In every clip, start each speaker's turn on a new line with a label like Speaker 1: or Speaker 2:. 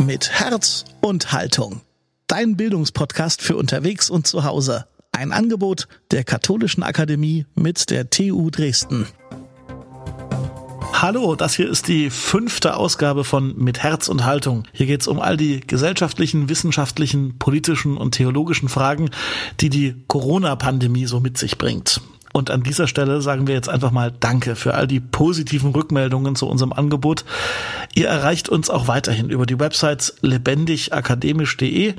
Speaker 1: Mit Herz und Haltung. Dein Bildungspodcast für unterwegs und zu Hause. Ein Angebot der Katholischen Akademie mit der TU Dresden. Hallo, das hier ist die fünfte Ausgabe von Mit Herz und Haltung. Hier geht es um all die gesellschaftlichen, wissenschaftlichen, politischen und theologischen Fragen, die die Corona-Pandemie so mit sich bringt. Und an dieser Stelle sagen wir jetzt einfach mal Danke für all die positiven Rückmeldungen zu unserem Angebot. Ihr erreicht uns auch weiterhin über die Websites lebendigakademisch.de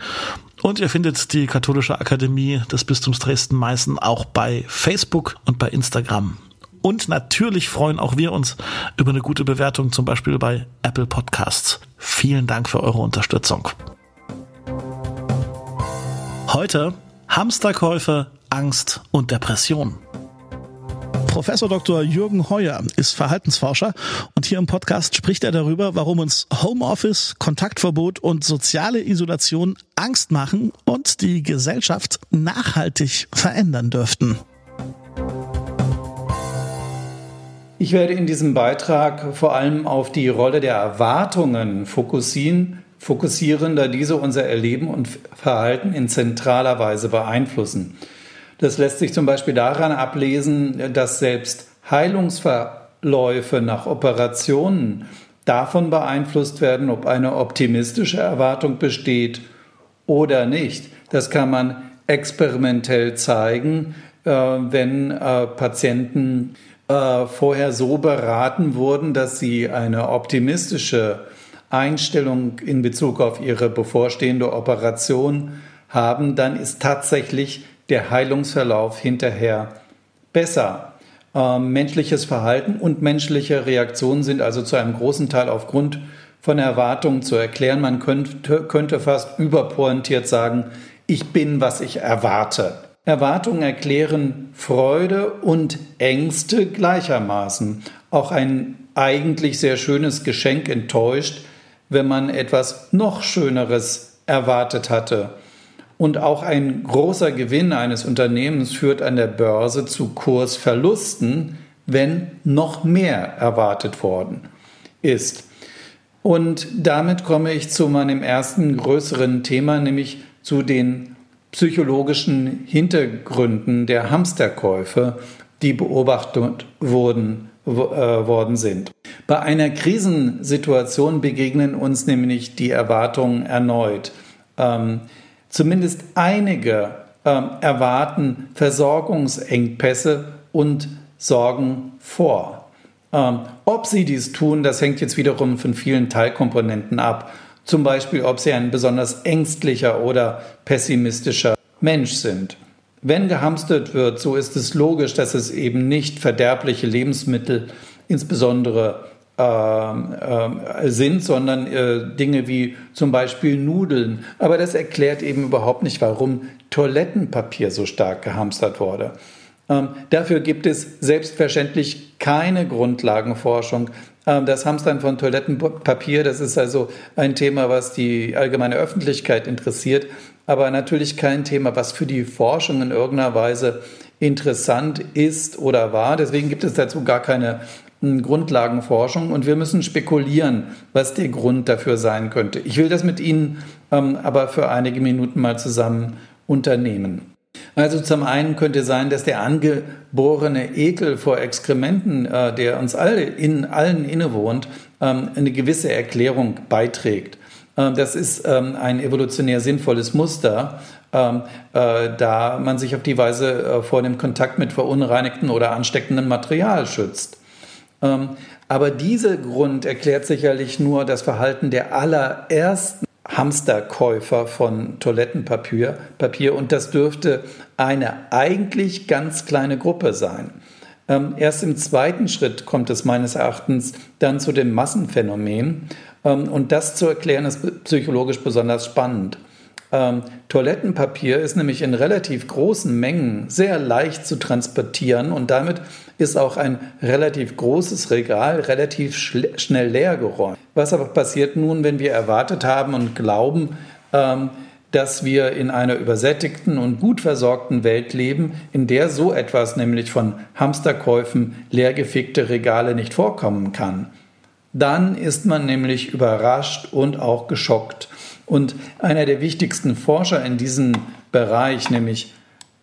Speaker 1: und ihr findet die Katholische Akademie des Bistums Dresden-Meißen auch bei Facebook und bei Instagram. Und natürlich freuen auch wir uns über eine gute Bewertung, zum Beispiel bei Apple Podcasts. Vielen Dank für eure Unterstützung. Heute Hamsterkäufe, Angst und Depression. Professor Dr. Jürgen Heuer ist Verhaltensforscher und hier im Podcast spricht er darüber, warum uns Homeoffice, Kontaktverbot und soziale Isolation Angst machen und die Gesellschaft nachhaltig verändern dürften.
Speaker 2: Ich werde in diesem Beitrag vor allem auf die Rolle der Erwartungen fokussieren, fokussieren, da diese unser Erleben und Verhalten in zentraler Weise beeinflussen. Das lässt sich zum Beispiel daran ablesen, dass selbst Heilungsverläufe nach Operationen davon beeinflusst werden, ob eine optimistische Erwartung besteht oder nicht. Das kann man experimentell zeigen, äh, wenn äh, Patienten äh, vorher so beraten wurden, dass sie eine optimistische Einstellung in Bezug auf ihre bevorstehende Operation haben, dann ist tatsächlich der Heilungsverlauf hinterher besser. Ähm, menschliches Verhalten und menschliche Reaktionen sind also zu einem großen Teil aufgrund von Erwartungen zu erklären. Man könnte, könnte fast überpointiert sagen, ich bin, was ich erwarte. Erwartungen erklären Freude und Ängste gleichermaßen. Auch ein eigentlich sehr schönes Geschenk enttäuscht, wenn man etwas noch Schöneres erwartet hatte. Und auch ein großer Gewinn eines Unternehmens führt an der Börse zu Kursverlusten, wenn noch mehr erwartet worden ist. Und damit komme ich zu meinem ersten größeren Thema, nämlich zu den psychologischen Hintergründen der Hamsterkäufe, die beobachtet wurden, äh, worden sind. Bei einer Krisensituation begegnen uns nämlich die Erwartungen erneut. Ähm, Zumindest einige ähm, erwarten Versorgungsengpässe und sorgen vor. Ähm, ob sie dies tun, das hängt jetzt wiederum von vielen Teilkomponenten ab. Zum Beispiel, ob sie ein besonders ängstlicher oder pessimistischer Mensch sind. Wenn gehamstert wird, so ist es logisch, dass es eben nicht verderbliche Lebensmittel, insbesondere äh, sind, sondern äh, Dinge wie zum Beispiel Nudeln. Aber das erklärt eben überhaupt nicht, warum Toilettenpapier so stark gehamstert wurde. Ähm, dafür gibt es selbstverständlich keine Grundlagenforschung. Ähm, das Hamstern von Toilettenpapier, das ist also ein Thema, was die allgemeine Öffentlichkeit interessiert, aber natürlich kein Thema, was für die Forschung in irgendeiner Weise interessant ist oder war. Deswegen gibt es dazu gar keine Grundlagenforschung und wir müssen spekulieren, was der Grund dafür sein könnte. Ich will das mit Ihnen ähm, aber für einige Minuten mal zusammen unternehmen. Also zum einen könnte sein, dass der angeborene Ekel vor Exkrementen, äh, der uns alle in allen innewohnt, ähm, eine gewisse Erklärung beiträgt. Ähm, das ist ähm, ein evolutionär sinnvolles Muster, ähm, äh, da man sich auf die Weise äh, vor dem Kontakt mit verunreinigtem oder ansteckendem Material schützt. Ähm, aber dieser Grund erklärt sicherlich nur das Verhalten der allerersten Hamsterkäufer von Toilettenpapier Papier, und das dürfte eine eigentlich ganz kleine Gruppe sein. Ähm, erst im zweiten Schritt kommt es meines Erachtens dann zu dem Massenphänomen ähm, und das zu erklären ist psychologisch besonders spannend. Ähm, Toilettenpapier ist nämlich in relativ großen Mengen sehr leicht zu transportieren und damit ist auch ein relativ großes Regal relativ schnell leergeräumt. Was aber passiert nun, wenn wir erwartet haben und glauben, ähm, dass wir in einer übersättigten und gut versorgten Welt leben, in der so etwas, nämlich von Hamsterkäufen leergefickte Regale nicht vorkommen kann? dann ist man nämlich überrascht und auch geschockt. Und einer der wichtigsten Forscher in diesem Bereich, nämlich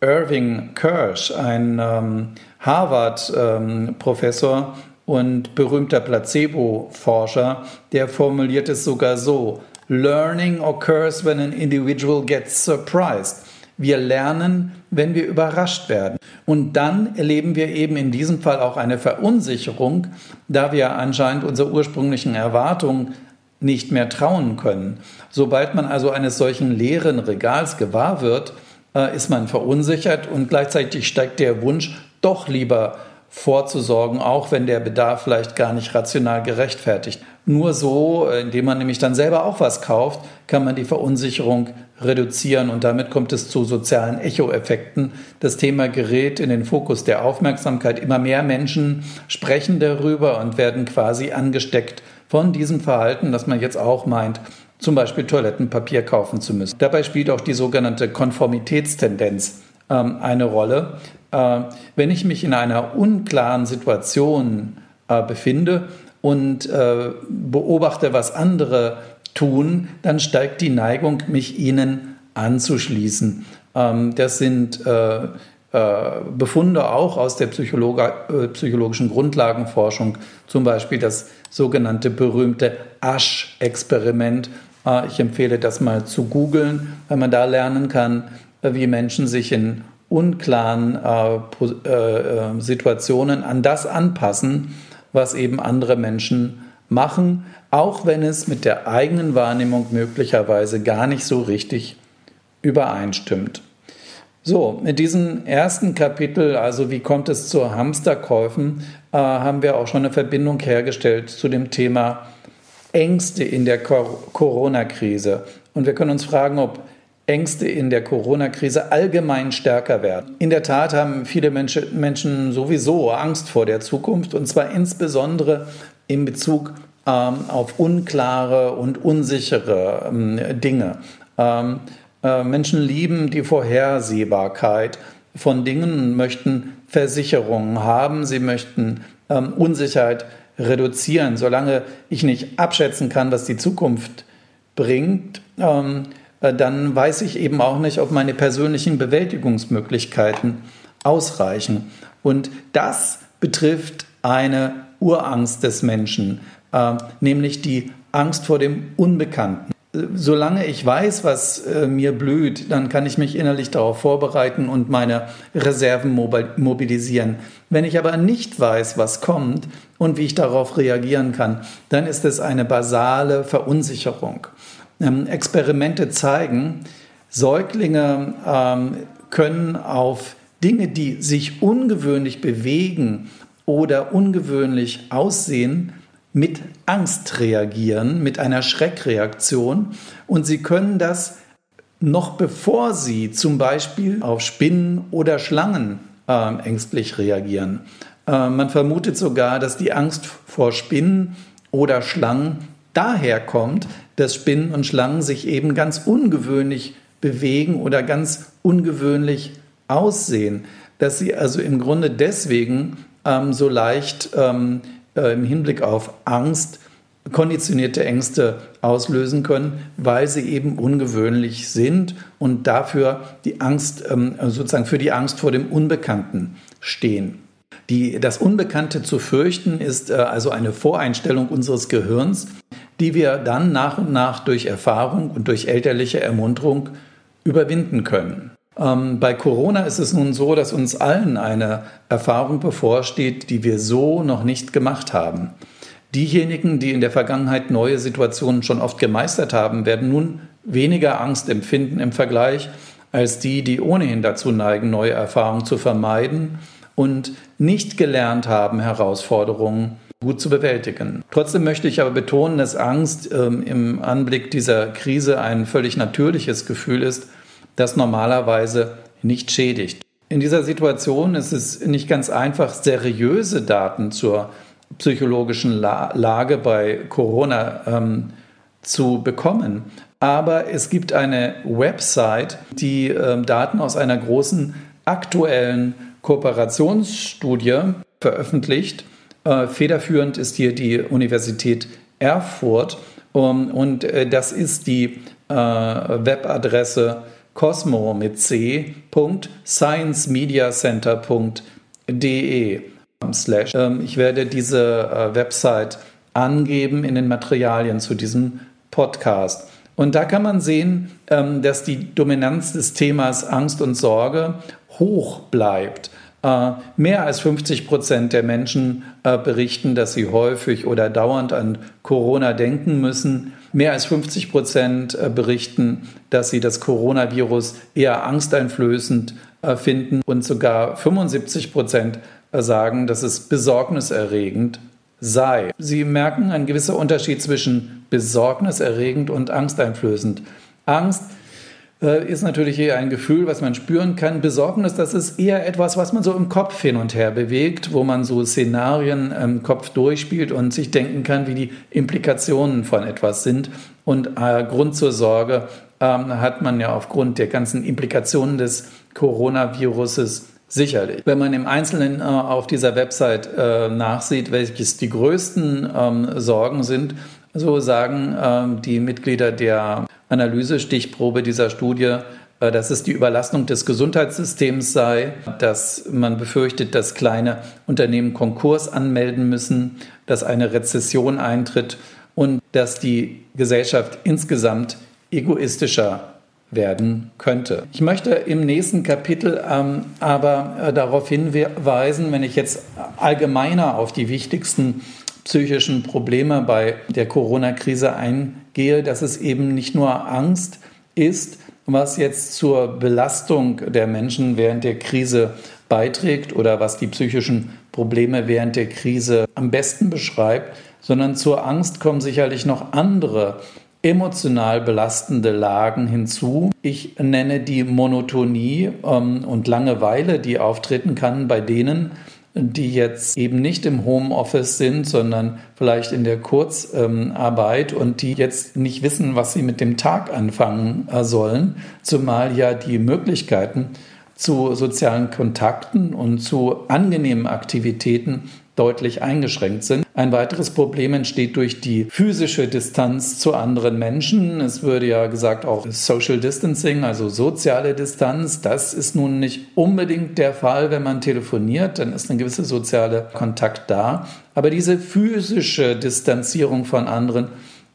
Speaker 2: Irving Kirsch, ein ähm, Harvard-Professor ähm, und berühmter Placebo-Forscher, der formuliert es sogar so, Learning occurs when an individual gets surprised. Wir lernen, wenn wir überrascht werden. Und dann erleben wir eben in diesem Fall auch eine Verunsicherung, da wir anscheinend unserer ursprünglichen Erwartungen nicht mehr trauen können. Sobald man also eines solchen leeren Regals gewahr wird, äh, ist man verunsichert und gleichzeitig steigt der Wunsch, doch lieber vorzusorgen, auch wenn der Bedarf vielleicht gar nicht rational gerechtfertigt. Nur so, äh, indem man nämlich dann selber auch was kauft, kann man die Verunsicherung reduzieren und damit kommt es zu sozialen Echoeffekten. Das Thema gerät in den Fokus der Aufmerksamkeit. Immer mehr Menschen sprechen darüber und werden quasi angesteckt von diesem Verhalten, das man jetzt auch meint, zum Beispiel Toilettenpapier kaufen zu müssen. Dabei spielt auch die sogenannte Konformitätstendenz ähm, eine Rolle. Äh, wenn ich mich in einer unklaren Situation äh, befinde und äh, beobachte, was andere tun, dann steigt die Neigung, mich ihnen anzuschließen. Ähm, das sind äh, äh, Befunde auch aus der Psychologe, äh, psychologischen Grundlagenforschung, zum Beispiel das sogenannte berühmte Asch-Experiment. Äh, ich empfehle das mal zu googeln, weil man da lernen kann, äh, wie Menschen sich in unklaren äh, Situationen an das anpassen, was eben andere Menschen machen, auch wenn es mit der eigenen Wahrnehmung möglicherweise gar nicht so richtig übereinstimmt. So, mit diesem ersten Kapitel, also wie kommt es zu Hamsterkäufen, äh, haben wir auch schon eine Verbindung hergestellt zu dem Thema Ängste in der Corona-Krise. Und wir können uns fragen, ob Ängste in der Corona-Krise allgemein stärker werden. In der Tat haben viele Menschen sowieso Angst vor der Zukunft und zwar insbesondere in Bezug ähm, auf unklare und unsichere ähm, Dinge. Ähm, äh, Menschen lieben die Vorhersehbarkeit von Dingen und möchten Versicherungen haben. Sie möchten ähm, Unsicherheit reduzieren. Solange ich nicht abschätzen kann, was die Zukunft bringt, ähm, äh, dann weiß ich eben auch nicht, ob meine persönlichen Bewältigungsmöglichkeiten ausreichen. Und das betrifft eine Urangst des Menschen, äh, nämlich die Angst vor dem Unbekannten. Solange ich weiß, was äh, mir blüht, dann kann ich mich innerlich darauf vorbereiten und meine Reserven mobilisieren. Wenn ich aber nicht weiß, was kommt und wie ich darauf reagieren kann, dann ist es eine basale Verunsicherung. Ähm, Experimente zeigen, Säuglinge ähm, können auf Dinge, die sich ungewöhnlich bewegen oder ungewöhnlich aussehen, mit Angst reagieren, mit einer Schreckreaktion. Und sie können das noch bevor sie zum Beispiel auf Spinnen oder Schlangen äh, ängstlich reagieren. Äh, man vermutet sogar, dass die Angst vor Spinnen oder Schlangen daher kommt, dass Spinnen und Schlangen sich eben ganz ungewöhnlich bewegen oder ganz ungewöhnlich aussehen. Dass sie also im Grunde deswegen ähm, so leicht ähm, äh, im Hinblick auf Angst konditionierte Ängste auslösen können, weil sie eben ungewöhnlich sind und dafür die Angst, ähm, sozusagen für die Angst vor dem Unbekannten stehen. Die, das Unbekannte zu fürchten ist äh, also eine Voreinstellung unseres Gehirns, die wir dann nach und nach durch Erfahrung und durch elterliche Ermunterung überwinden können. Ähm, bei Corona ist es nun so, dass uns allen eine Erfahrung bevorsteht, die wir so noch nicht gemacht haben. Diejenigen, die in der Vergangenheit neue Situationen schon oft gemeistert haben, werden nun weniger Angst empfinden im Vergleich als die, die ohnehin dazu neigen, neue Erfahrungen zu vermeiden und nicht gelernt haben, Herausforderungen gut zu bewältigen. Trotzdem möchte ich aber betonen, dass Angst ähm, im Anblick dieser Krise ein völlig natürliches Gefühl ist das normalerweise nicht schädigt. In dieser Situation ist es nicht ganz einfach, seriöse Daten zur psychologischen Lage bei Corona ähm, zu bekommen. Aber es gibt eine Website, die ähm, Daten aus einer großen aktuellen Kooperationsstudie veröffentlicht, Äh, federführend ist hier die Universität Erfurt um, und äh, das ist die äh, Webadresse cosmo mit c.sciencemediacenter.de. Ähm, ich werde diese äh, Website angeben in den Materialien zu diesem Podcast. Und da kann man sehen, ähm, dass die Dominanz des Themas Angst und Sorge hoch bleibt. Äh, mehr als 50 Prozent der Menschen äh, berichten, dass sie häufig oder dauernd an Corona denken müssen. Mehr als 50 Prozent äh, berichten, dass sie das Coronavirus eher angsteinflößend finden und sogar 75 Prozent sagen, dass es besorgniserregend sei. Sie merken ein gewisser Unterschied zwischen besorgniserregend und angsteinflößend. Angst äh, ist natürlich eher ein Gefühl, was man spüren kann. Besorgnis, das ist eher etwas, was man so im Kopf hin und her bewegt, wo man so Szenarien im Kopf durchspielt und sich denken kann, wie die Implikationen von etwas sind. Und äh, Grund zur Sorge ähm, hat man ja aufgrund der ganzen Implikationen des Coronaviruses Sicherlich. Wenn man im Einzelnen äh, auf dieser Website äh, nachsieht, welches die größten ähm, Sorgen sind, so sagen ähm, die Mitglieder der Analysestichprobe dieser Studie, äh, dass es die Überlastung des Gesundheitssystems sei, dass man befürchtet, dass kleine Unternehmen Konkurs anmelden müssen, dass eine Rezession eintritt und dass die Gesellschaft insgesamt egoistischer werden könnte. Ich möchte im nächsten Kapitel ähm, aber äh, darauf hinweisen, wenn ich jetzt allgemeiner auf die wichtigsten psychischen Probleme bei der Corona-Krise eingehe, dass es eben nicht nur Angst ist, was jetzt zur Belastung der Menschen während der Krise beiträgt oder was die psychischen Probleme während der Krise am besten beschreibt, sondern zur Angst kommen sicherlich noch andere emotional belastende Lagen hinzu. Ich nenne die Monotonie ähm, und Langeweile, die auftreten kann bei denen, die jetzt eben nicht im Homeoffice sind, sondern vielleicht in der Kurzarbeit und die jetzt nicht wissen, was sie mit dem Tag anfangen äh, sollen, zumal ja die Möglichkeiten zu sozialen Kontakten und zu angenehmen Aktivitäten deutlich eingeschränkt sind. Ein weiteres Problem entsteht durch die physische Distanz zu anderen Menschen. Es würde ja gesagt auch Social Distancing, also soziale Distanz. Das ist nun nicht unbedingt der Fall, wenn man telefoniert, dann ist ein gewisser sozialer Kontakt da. Aber diese physische Distanzierung von anderen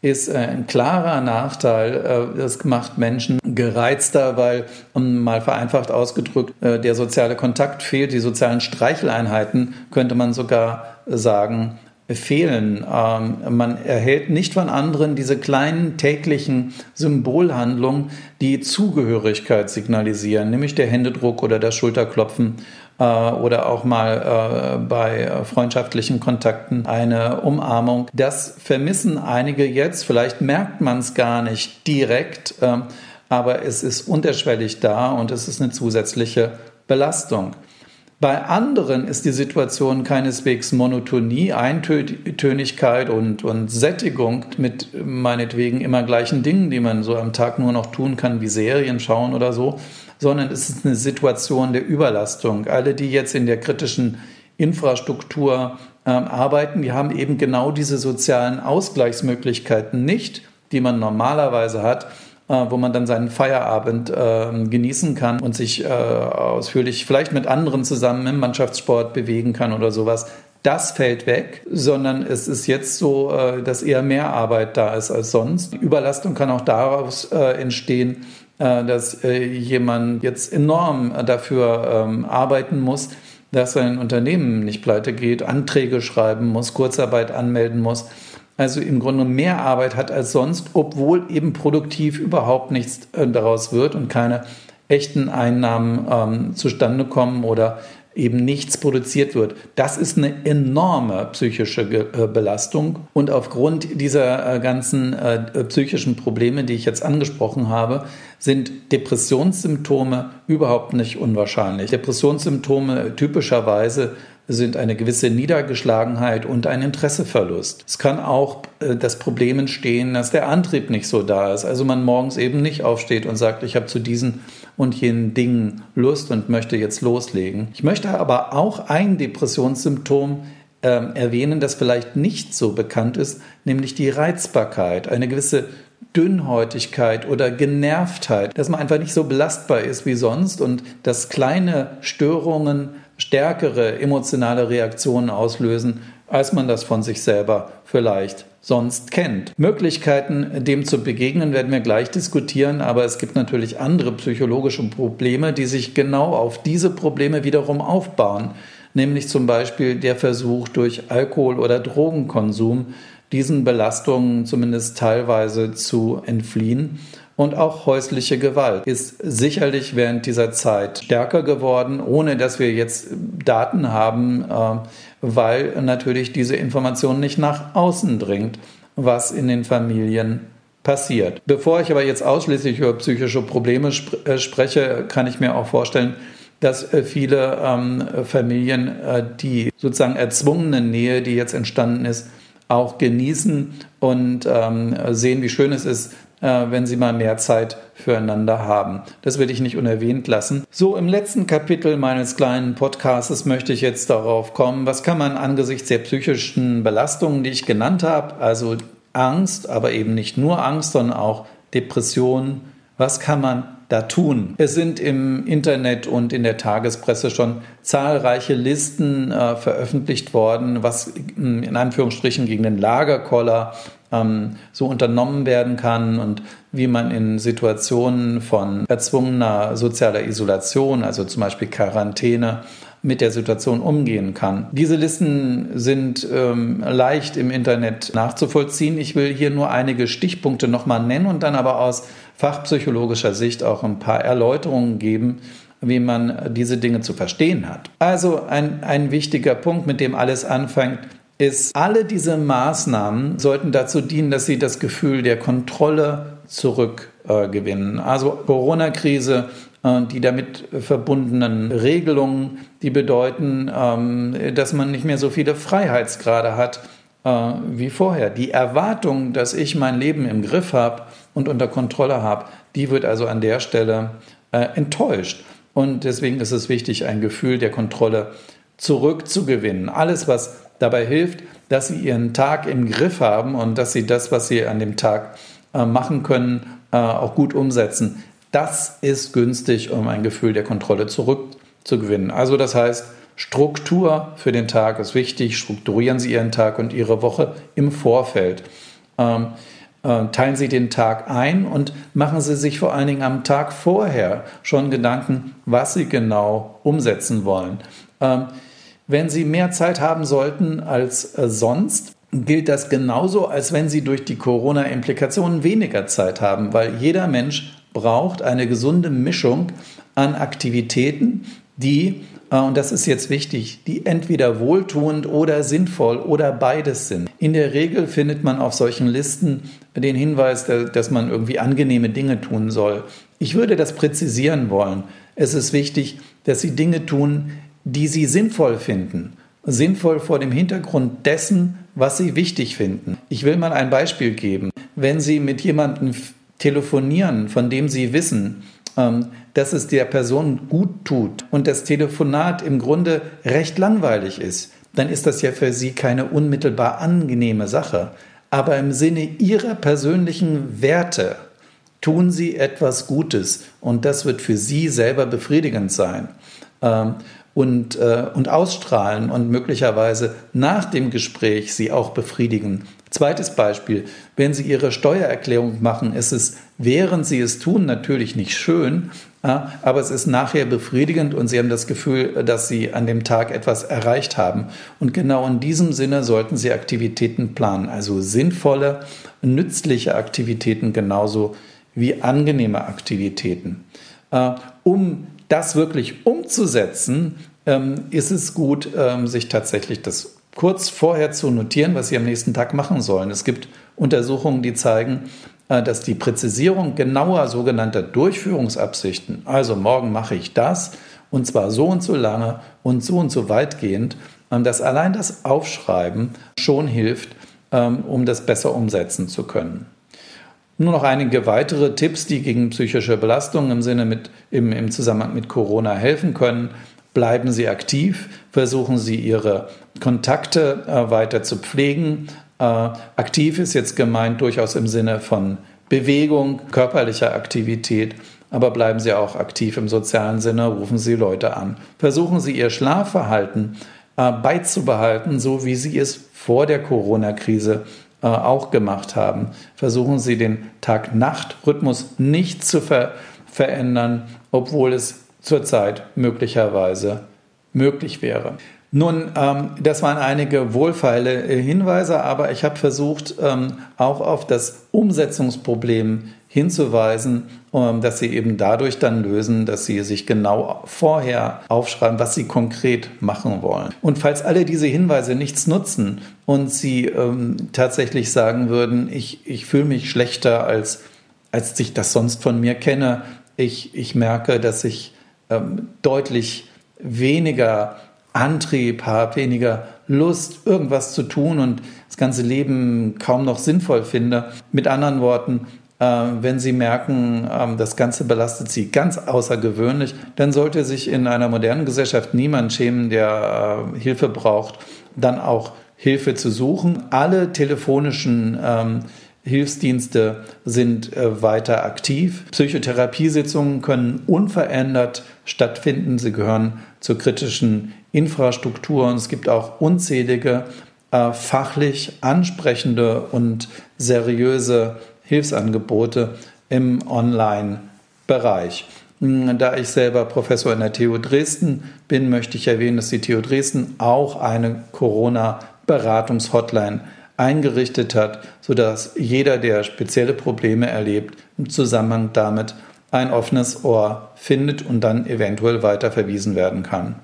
Speaker 2: ist äh, ein klarer Nachteil. Äh, das macht Menschen gereizter, weil, mal vereinfacht ausgedrückt, äh, der soziale Kontakt fehlt. Die sozialen Streicheleinheiten, könnte man sogar sagen, fehlen. Ähm, man erhält nicht von anderen diese kleinen täglichen Symbolhandlungen, die Zugehörigkeit signalisieren, nämlich der Händedruck oder das Schulterklopfen äh, oder auch mal äh, bei freundschaftlichen Kontakten eine Umarmung. Das vermissen einige jetzt. Vielleicht merkt man es gar nicht direkt, äh, aber es ist unterschwellig da und es ist eine zusätzliche Belastung. Bei anderen ist die Situation keineswegs Monotonie, Eintönigkeit und, und Sättigung mit meinetwegen immer gleichen Dingen, die man so am Tag nur noch tun kann, wie Serien schauen oder so, sondern es ist eine Situation der Überlastung. Alle, die jetzt in der kritischen Infrastruktur äh, arbeiten, die haben eben genau diese sozialen Ausgleichsmöglichkeiten nicht, die man normalerweise hat, äh, wo man dann seinen Feierabend äh, genießen kann und sich äh, ausführlich vielleicht mit anderen zusammen im Mannschaftssport bewegen kann oder sowas. Das fällt weg, sondern es ist jetzt so, äh, dass eher mehr Arbeit da ist als sonst. Die Überlastung kann auch daraus äh, entstehen, dass äh, jemand jetzt enorm dafür ähm, arbeiten muss, dass sein Unternehmen nicht pleite geht, Anträge schreiben muss, Kurzarbeit anmelden muss. Also im Grunde mehr Arbeit hat als sonst, obwohl eben produktiv überhaupt nichts äh, daraus wird und keine echten Einnahmen ähm, zustande kommen oder eben nichts produziert wird. Das ist eine enorme psychische äh, Belastung. Und aufgrund dieser äh, ganzen äh, psychischen Probleme, die ich jetzt angesprochen habe, sind Depressionssymptome überhaupt nicht unwahrscheinlich. Depressionssymptome typischerweise sind eine gewisse Niedergeschlagenheit und ein Interesseverlust. Es kann auch das Problem entstehen, dass der Antrieb nicht so da ist. Also man morgens eben nicht aufsteht und sagt, ich habe zu diesen und jenen Dingen Lust und möchte jetzt loslegen. Ich möchte aber auch ein Depressionssymptom ähm, erwähnen, das vielleicht nicht so bekannt ist, nämlich die Reizbarkeit, eine gewisse Dünnhäutigkeit oder Genervtheit, dass man einfach nicht so belastbar ist wie sonst und dass kleine Störungen stärkere emotionale Reaktionen auslösen, als man das von sich selber vielleicht sonst kennt. Möglichkeiten, dem zu begegnen, werden wir gleich diskutieren, aber es gibt natürlich andere psychologische Probleme, die sich genau auf diese Probleme wiederum aufbauen nämlich zum Beispiel der Versuch durch Alkohol- oder Drogenkonsum diesen Belastungen zumindest teilweise zu entfliehen. Und auch häusliche Gewalt ist sicherlich während dieser Zeit stärker geworden, ohne dass wir jetzt Daten haben, äh, weil natürlich diese Information nicht nach außen dringt, was in den Familien passiert. Bevor ich aber jetzt ausschließlich über psychische Probleme äh, spreche, kann ich mir auch vorstellen, dass äh, viele ähm, Familien äh, die sozusagen erzwungene Nähe, die jetzt entstanden ist, auch genießen und ähm, sehen, wie schön es ist, wenn sie mal mehr Zeit füreinander haben. Das will ich nicht unerwähnt lassen. So, im letzten Kapitel meines kleinen Podcasts möchte ich jetzt darauf kommen, was kann man angesichts der psychischen Belastungen, die ich genannt habe, also Angst, aber eben nicht nur Angst, sondern auch Depression, was kann man da tun. Es sind im Internet und in der Tagespresse schon zahlreiche Listen äh, veröffentlicht worden, was hm, in Anführungsstrichen gegen den Lagerkoller ähm, so unternommen werden kann und wie man in Situationen von erzwungener sozialer Isolation, also zum Beispiel Quarantäne, mit der Situation umgehen kann. Diese Listen sind ähm, leicht im Internet nachzuvollziehen. Ich will hier nur einige Stichpunkte nochmal nennen und dann aber aus fachpsychologischer Sicht auch ein paar Erläuterungen geben, wie man diese Dinge zu verstehen hat. Also ein, ein wichtiger Punkt, mit dem alles anfängt, ist, alle diese Maßnahmen sollten dazu dienen, dass sie das Gefühl der Kontrolle zurückgewinnen. Äh, also Corona-Krise, äh, die damit verbundenen Regelungen, die bedeuten, ähm, dass man nicht mehr so viele Freiheitsgrade hat äh, wie vorher. Die Erwartung, dass ich mein Leben im Griff habe, und unter Kontrolle habe, die wird also an der Stelle äh, enttäuscht. Und deswegen ist es wichtig, ein Gefühl der Kontrolle zurückzugewinnen. Alles, was dabei hilft, dass Sie Ihren Tag im Griff haben und dass Sie das, was Sie an dem Tag äh, machen können, äh, auch gut umsetzen. Das ist günstig, um ein Gefühl der Kontrolle zurückzugewinnen. Also das heißt, Struktur für den Tag ist wichtig. Strukturieren Sie Ihren Tag und Ihre Woche im Vorfeld. Ähm, äh, teilen Sie den Tag ein und machen Sie sich vor allen Dingen am Tag vorher schon Gedanken, was Sie genau umsetzen wollen. Ähm, wenn Sie mehr Zeit haben sollten als äh, sonst, gilt das genauso, als wenn Sie durch die Corona-Implikationen weniger Zeit haben, weil jeder Mensch braucht eine gesunde Mischung an Aktivitäten, die äh, und das ist jetzt wichtig, die entweder wohltuend oder sinnvoll oder beides sind. In der Regel findet man auf solchen Listen den Hinweis, dass man irgendwie angenehme Dinge tun soll. Ich würde das präzisieren wollen. Es ist wichtig, dass Sie Dinge tun, die Sie sinnvoll finden. Sinnvoll vor dem Hintergrund dessen, was Sie wichtig finden. Ich will mal ein Beispiel geben. Wenn Sie mit jemandem telefonieren, von dem Sie wissen, ähm, dass es der Person gut tut und das Telefonat im Grunde recht langweilig ist, dann ist das ja für Sie keine unmittelbar angenehme Sache. Aber im Sinne Ihrer persönlichen Werte tun Sie etwas Gutes und das wird für Sie selber befriedigend sein. Und, äh, und ausstrahlen und möglicherweise nach dem Gespräch sie auch befriedigen. Zweites Beispiel, wenn Sie Ihre Steuererklärung machen, ist es, während Sie es tun, natürlich nicht schön, aber es ist nachher befriedigend und Sie haben das Gefühl, dass Sie an dem Tag etwas erreicht haben. Und genau in diesem Sinne sollten Sie Aktivitäten planen, also sinnvolle, nützliche Aktivitäten genauso wie angenehme Aktivitäten. Äh, um das wirklich umzusetzen, ähm, ist es gut, ähm, sich tatsächlich das kurz vorher zu notieren, was Sie am nächsten Tag machen sollen. Es gibt Untersuchungen, die zeigen, äh, dass die Präzisierung genauer sogenannter Durchführungsabsichten, also morgen mache ich das und zwar so und so lange und so und so weitgehend, ähm, dass allein das Aufschreiben schon hilft, ähm, um das besser umsetzen zu können. Nur noch einige weitere Tipps, die gegen psychische Belastungen im Sinne mit, im, im Zusammenhang mit Corona helfen können. bleiben Sie aktiv, versuchen Sie Ihre Kontakte äh, weiter zu pflegen. Äh, aktiv ist jetzt gemeint durchaus im Sinne von Bewegung, körperlicher Aktivität, aber bleiben Sie auch aktiv im sozialen Sinne, rufen Sie Leute an. Versuchen Sie Ihr Schlafverhalten äh, beizubehalten, so wie Sie es vor der Corona-Krise äh, auch gemacht haben. Versuchen Sie den Tag-Nacht-Rhythmus nicht zu ver verändern, obwohl es zurzeit möglicherweise möglich wäre. Nun, ähm, das waren einige wohlfeile äh, Hinweise, aber ich habe versucht, ähm, auch auf das Umsetzungsproblem hinzuweisen, ähm, dass sie eben dadurch dann lösen, dass sie sich genau vorher aufschreiben, was sie konkret machen wollen. Und falls alle diese Hinweise nichts nutzen und sie ähm, tatsächlich sagen würden, ich, ich fühle mich schlechter als, als ich das sonst von mir kenne, ich, ich merke, dass ich ähm, deutlich weniger Antrieb habe, weniger Lust, irgendwas zu tun und das ganze Leben kaum noch sinnvoll finde. Mit anderen Worten, wenn Sie merken, äh, das Ganze belastet Sie ganz außergewöhnlich, dann sollte sich in einer modernen Gesellschaft niemand schämen, der äh, Hilfe braucht, dann auch Hilfe zu suchen. Alle telefonischen ähm, Hilfsdienste sind äh, weiter aktiv. Psychotherapiesitzungen können unverändert stattfinden. Sie gehören zur kritischen Infrastruktur und es gibt auch unzählige äh, fachlich ansprechende und seriöse Hilfsangebote im Online-Bereich. Hm, da ich selber Professor in der TU Dresden bin, möchte ich erwähnen, dass die TU Dresden auch eine Corona-Beratungshotline eingerichtet hat, sodass jeder, der spezielle Probleme erlebt, im Zusammenhang damit ein offenes Ohr findet und dann eventuell weiter verwiesen werden kann.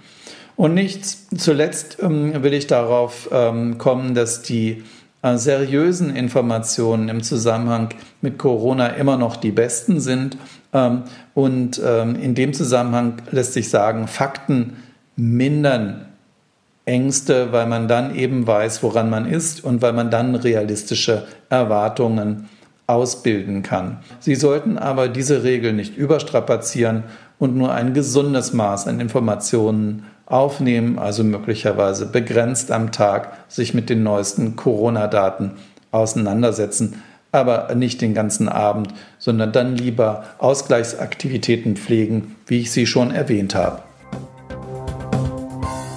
Speaker 2: Und nicht zuletzt ähm, will ich darauf ähm, kommen, dass die äh, seriösen Informationen im Zusammenhang mit Corona immer noch die besten sind. Ähm, und ähm, in dem Zusammenhang lässt sich sagen, Fakten mindern Ängste, weil man dann eben weiß, woran man ist und weil man dann realistische Erwartungen ausbilden kann. Sie sollten aber diese Regel nicht überstrapazieren und nur ein gesundes Maß an Informationen aufnehmen, also möglicherweise begrenzt am Tag sich mit den neuesten Corona-Daten auseinandersetzen, aber nicht den ganzen Abend, sondern dann lieber Ausgleichsaktivitäten pflegen, wie ich sie schon erwähnt habe.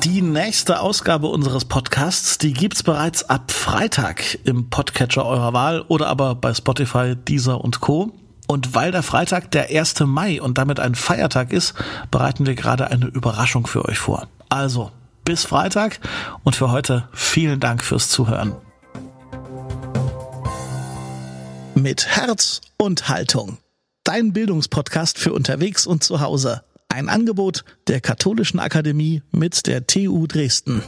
Speaker 1: Die nächste Ausgabe unseres Podcasts, die gibt's bereits ab Freitag im Podcatcher eurer Wahl oder aber bei Spotify, Deezer und Co. Und weil der Freitag der 1. Mai und damit ein Feiertag ist, bereiten wir gerade eine Überraschung für euch vor. Also, bis Freitag und für heute vielen Dank fürs Zuhören. Mit Herz und Haltung. Dein Bildungspodcast für unterwegs und zu Hause. Ein Angebot der Katholischen Akademie mit der TU Dresden.